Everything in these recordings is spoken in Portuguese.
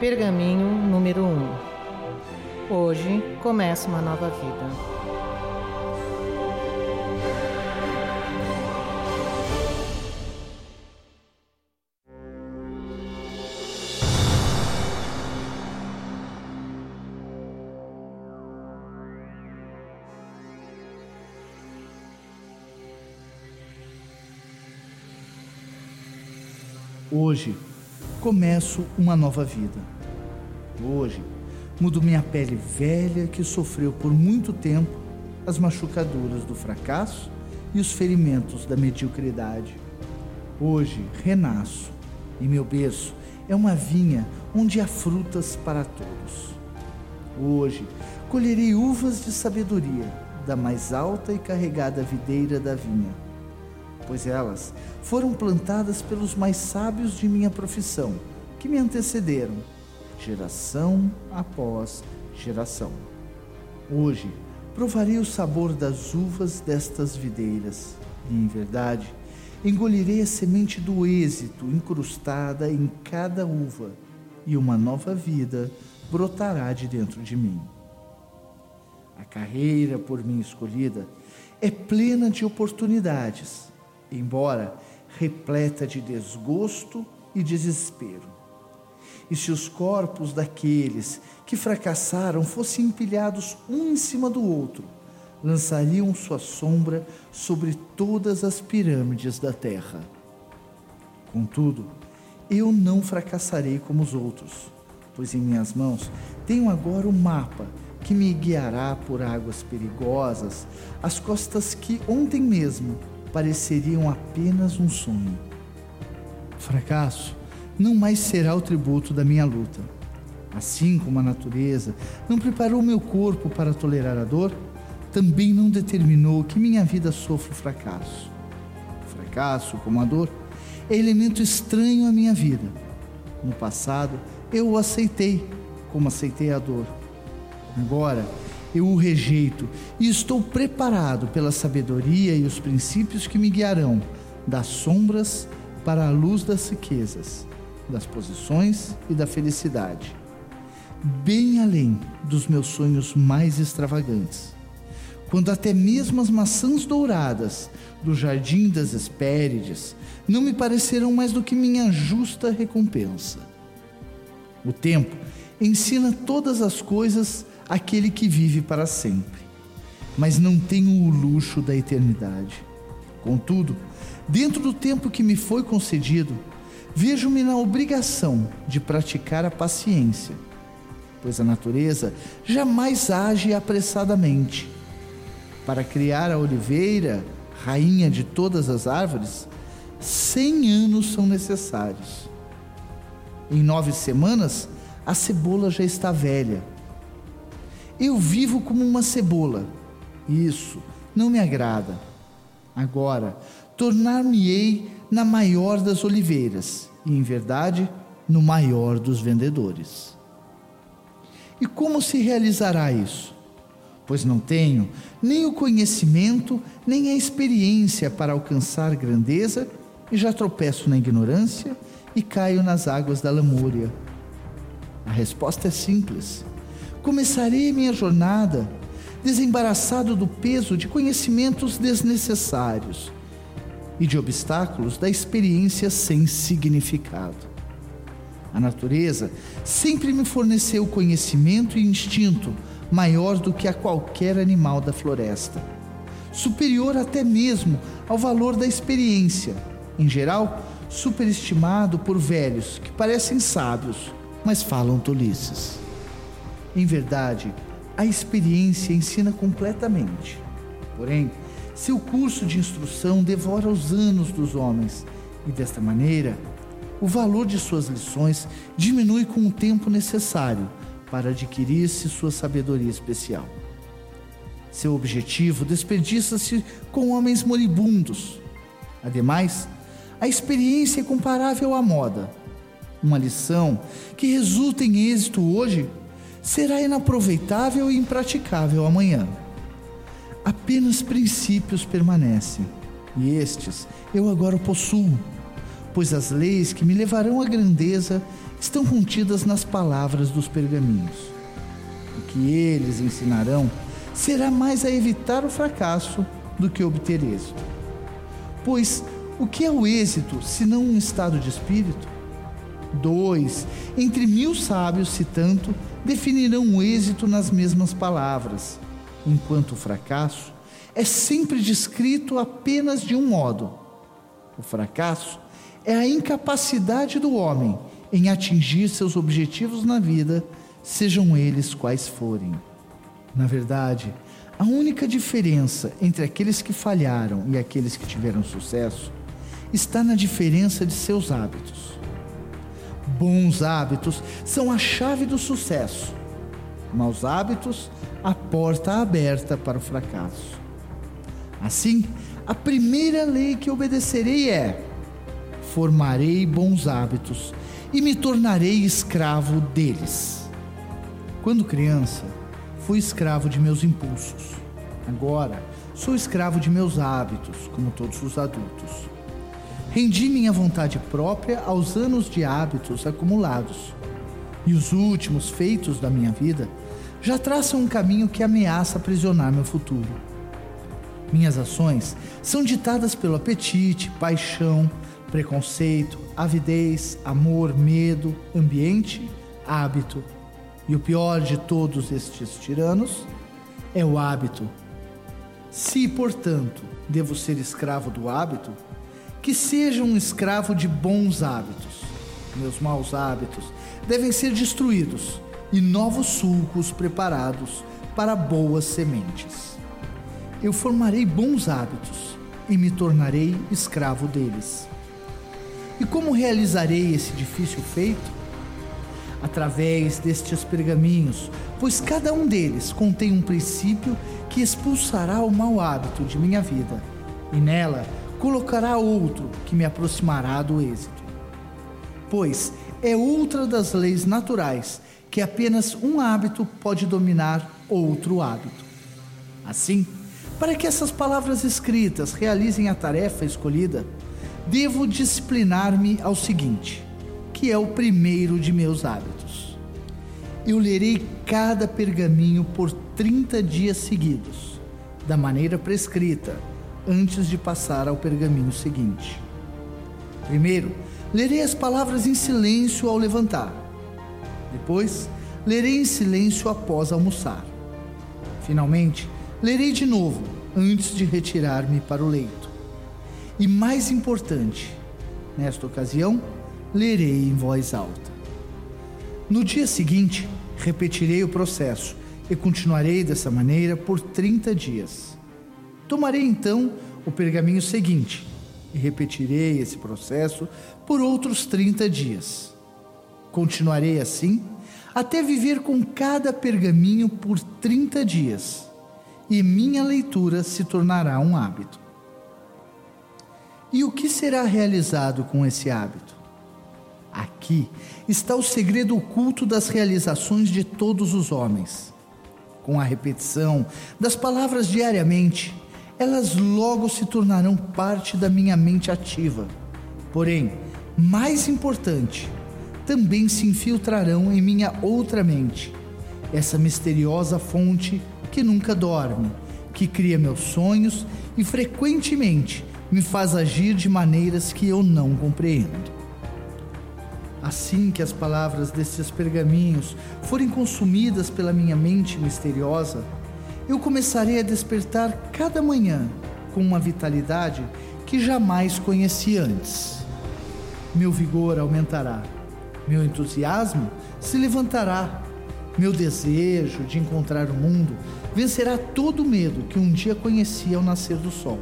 Pergaminho número 1 Hoje começa uma nova vida. Hoje começo uma nova vida. Hoje mudo minha pele velha que sofreu por muito tempo as machucaduras do fracasso e os ferimentos da mediocridade. Hoje renasço e meu berço é uma vinha onde há frutas para todos. Hoje colherei uvas de sabedoria da mais alta e carregada videira da vinha pois elas foram plantadas pelos mais sábios de minha profissão, que me antecederam, geração após geração. Hoje provarei o sabor das uvas destas videiras, e em verdade engolirei a semente do êxito incrustada em cada uva, e uma nova vida brotará de dentro de mim. A carreira por mim escolhida é plena de oportunidades embora repleta de desgosto e desespero. E se os corpos daqueles que fracassaram fossem empilhados um em cima do outro, lançariam sua sombra sobre todas as pirâmides da terra. Contudo, eu não fracassarei como os outros, pois em minhas mãos tenho agora o um mapa que me guiará por águas perigosas, as costas que ontem mesmo pareceriam apenas um sonho. O fracasso não mais será o tributo da minha luta. Assim como a natureza não preparou meu corpo para tolerar a dor, também não determinou que minha vida sofra o fracasso. O fracasso, como a dor, é elemento estranho à minha vida. No passado, eu o aceitei, como aceitei a dor. Agora, eu o rejeito e estou preparado pela sabedoria e os princípios que me guiarão das sombras para a luz das riquezas, das posições e da felicidade, bem além dos meus sonhos mais extravagantes. Quando até mesmo as maçãs douradas do jardim das Hespérides não me parecerão mais do que minha justa recompensa. O tempo ensina todas as coisas aquele que vive para sempre, mas não tenho o luxo da eternidade. Contudo, dentro do tempo que me foi concedido, vejo-me na obrigação de praticar a paciência, pois a natureza jamais age apressadamente. Para criar a oliveira, rainha de todas as árvores, cem anos são necessários. Em nove semanas, a cebola já está velha eu vivo como uma cebola. Isso não me agrada. Agora, tornar-me-ei na maior das oliveiras, e em verdade, no maior dos vendedores. E como se realizará isso? Pois não tenho nem o conhecimento, nem a experiência para alcançar grandeza, e já tropeço na ignorância e caio nas águas da lamúria. A resposta é simples começarei minha jornada desembaraçado do peso de conhecimentos desnecessários e de obstáculos da experiência sem significado. A natureza sempre me forneceu conhecimento e instinto maior do que a qualquer animal da floresta, superior até mesmo ao valor da experiência, em geral superestimado por velhos que parecem sábios, mas falam tolices. Em verdade, a experiência ensina completamente. Porém, seu curso de instrução devora os anos dos homens e, desta maneira, o valor de suas lições diminui com o tempo necessário para adquirir-se sua sabedoria especial. Seu objetivo desperdiça-se com homens moribundos. Ademais, a experiência é comparável à moda. Uma lição que resulta em êxito hoje será inaproveitável e impraticável amanhã. Apenas princípios permanecem, e estes eu agora possuo. pois as leis que me levarão à grandeza estão contidas nas palavras dos pergaminhos. O que eles ensinarão será mais a evitar o fracasso do que obter êxito. Pois o que é o êxito se não um estado de espírito? Dois, entre mil sábios, se tanto, definirão o êxito nas mesmas palavras, enquanto o fracasso é sempre descrito apenas de um modo. O fracasso é a incapacidade do homem em atingir seus objetivos na vida, sejam eles quais forem. Na verdade, a única diferença entre aqueles que falharam e aqueles que tiveram sucesso está na diferença de seus hábitos. Bons hábitos são a chave do sucesso. Maus hábitos, a porta aberta para o fracasso. Assim, a primeira lei que obedecerei é: formarei bons hábitos e me tornarei escravo deles. Quando criança, fui escravo de meus impulsos. Agora, sou escravo de meus hábitos, como todos os adultos. Rendi minha vontade própria aos anos de hábitos acumulados. E os últimos feitos da minha vida já traçam um caminho que ameaça aprisionar meu futuro. Minhas ações são ditadas pelo apetite, paixão, preconceito, avidez, amor, medo, ambiente, hábito. E o pior de todos estes tiranos é o hábito. Se, portanto, devo ser escravo do hábito, que seja um escravo de bons hábitos. Meus maus hábitos devem ser destruídos e novos sulcos preparados para boas sementes. Eu formarei bons hábitos e me tornarei escravo deles. E como realizarei esse difícil feito? Através destes pergaminhos, pois cada um deles contém um princípio que expulsará o mau hábito de minha vida, e nela colocará outro que me aproximará do êxito. Pois é outra das leis naturais que apenas um hábito pode dominar outro hábito. Assim, para que essas palavras escritas realizem a tarefa escolhida, devo disciplinar-me ao seguinte, que é o primeiro de meus hábitos. Eu lerei cada pergaminho por 30 dias seguidos, da maneira prescrita, antes de passar ao pergaminho seguinte. Primeiro, lerei as palavras em silêncio ao levantar. Depois, lerei em silêncio após almoçar. Finalmente, lerei de novo antes de retirar-me para o leito. E mais importante, nesta ocasião, lerei em voz alta. No dia seguinte, repetirei o processo e continuarei dessa maneira por 30 dias. Tomarei então o pergaminho seguinte e repetirei esse processo por outros 30 dias. Continuarei assim até viver com cada pergaminho por 30 dias, e minha leitura se tornará um hábito. E o que será realizado com esse hábito? Aqui está o segredo oculto das realizações de todos os homens. Com a repetição das palavras diariamente, elas logo se tornarão parte da minha mente ativa. Porém, mais importante, também se infiltrarão em minha outra mente, essa misteriosa fonte que nunca dorme, que cria meus sonhos e frequentemente me faz agir de maneiras que eu não compreendo. Assim que as palavras desses pergaminhos forem consumidas pela minha mente misteriosa, eu começarei a despertar cada manhã com uma vitalidade que jamais conheci antes. Meu vigor aumentará, meu entusiasmo se levantará, meu desejo de encontrar o mundo vencerá todo o medo que um dia conheci ao nascer do sol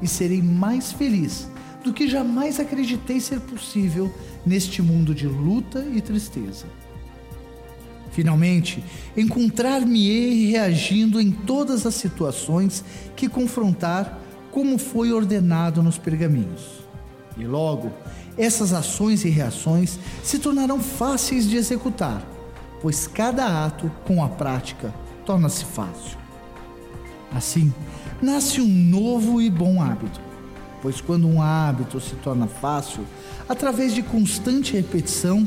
e serei mais feliz do que jamais acreditei ser possível neste mundo de luta e tristeza. Finalmente, encontrar-me-ei reagindo em todas as situações que confrontar, como foi ordenado nos pergaminhos. E logo, essas ações e reações se tornarão fáceis de executar, pois cada ato, com a prática, torna-se fácil. Assim, nasce um novo e bom hábito. pois quando um hábito se torna fácil, através de constante repetição,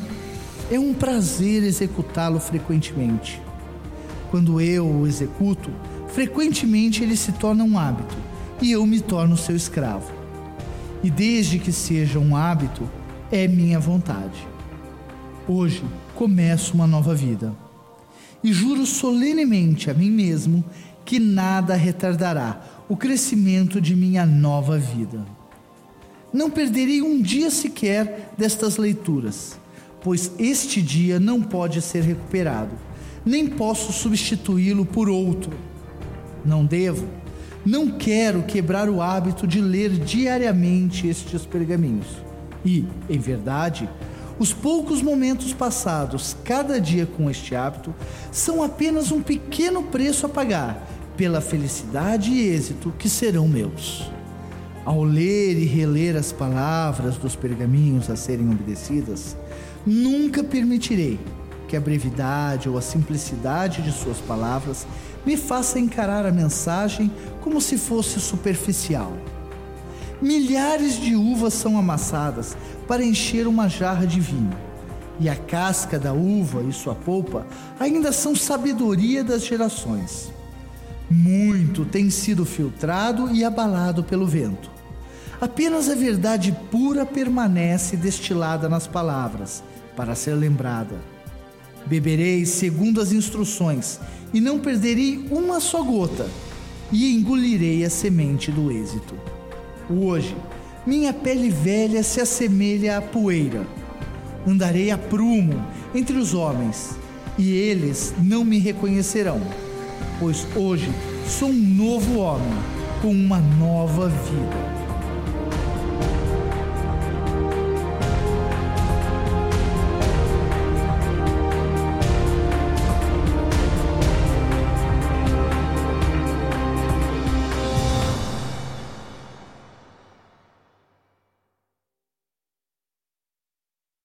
é um prazer executá-lo frequentemente. Quando eu o executo, frequentemente ele se torna um hábito e eu me torno seu escravo. E desde que seja um hábito, é minha vontade. Hoje começo uma nova vida e juro solenemente a mim mesmo que nada retardará o crescimento de minha nova vida. Não perderei um dia sequer destas leituras, pois este dia não pode ser recuperado, nem posso substituí-lo por outro. Não devo, não quero quebrar o hábito de ler diariamente estes pergaminhos. E, em verdade, os poucos momentos passados cada dia com este hábito são apenas um pequeno preço a pagar pela felicidade e êxito que serão meus. Ao ler e reler as palavras dos pergaminhos a serem obedecidas, nunca permitirei que a brevidade ou a simplicidade de suas palavras me faça encarar a mensagem como se fosse superficial. Milhares de uvas são amassadas para encher uma jarra de vinho, e a casca da uva e sua polpa ainda são sabedoria das gerações. Muito tem sido filtrado e abalado pelo vento. Apenas a verdade pura permanece destilada nas palavras, para ser lembrada. Beberei segundo as instruções, e não perderei uma só gota, e engolirei a semente do êxito. Hoje, minha pele velha se assemelha à poeira. Andarei a prumo entre os homens, e eles não me reconhecerão pois hoje sou um novo homem com uma nova vida.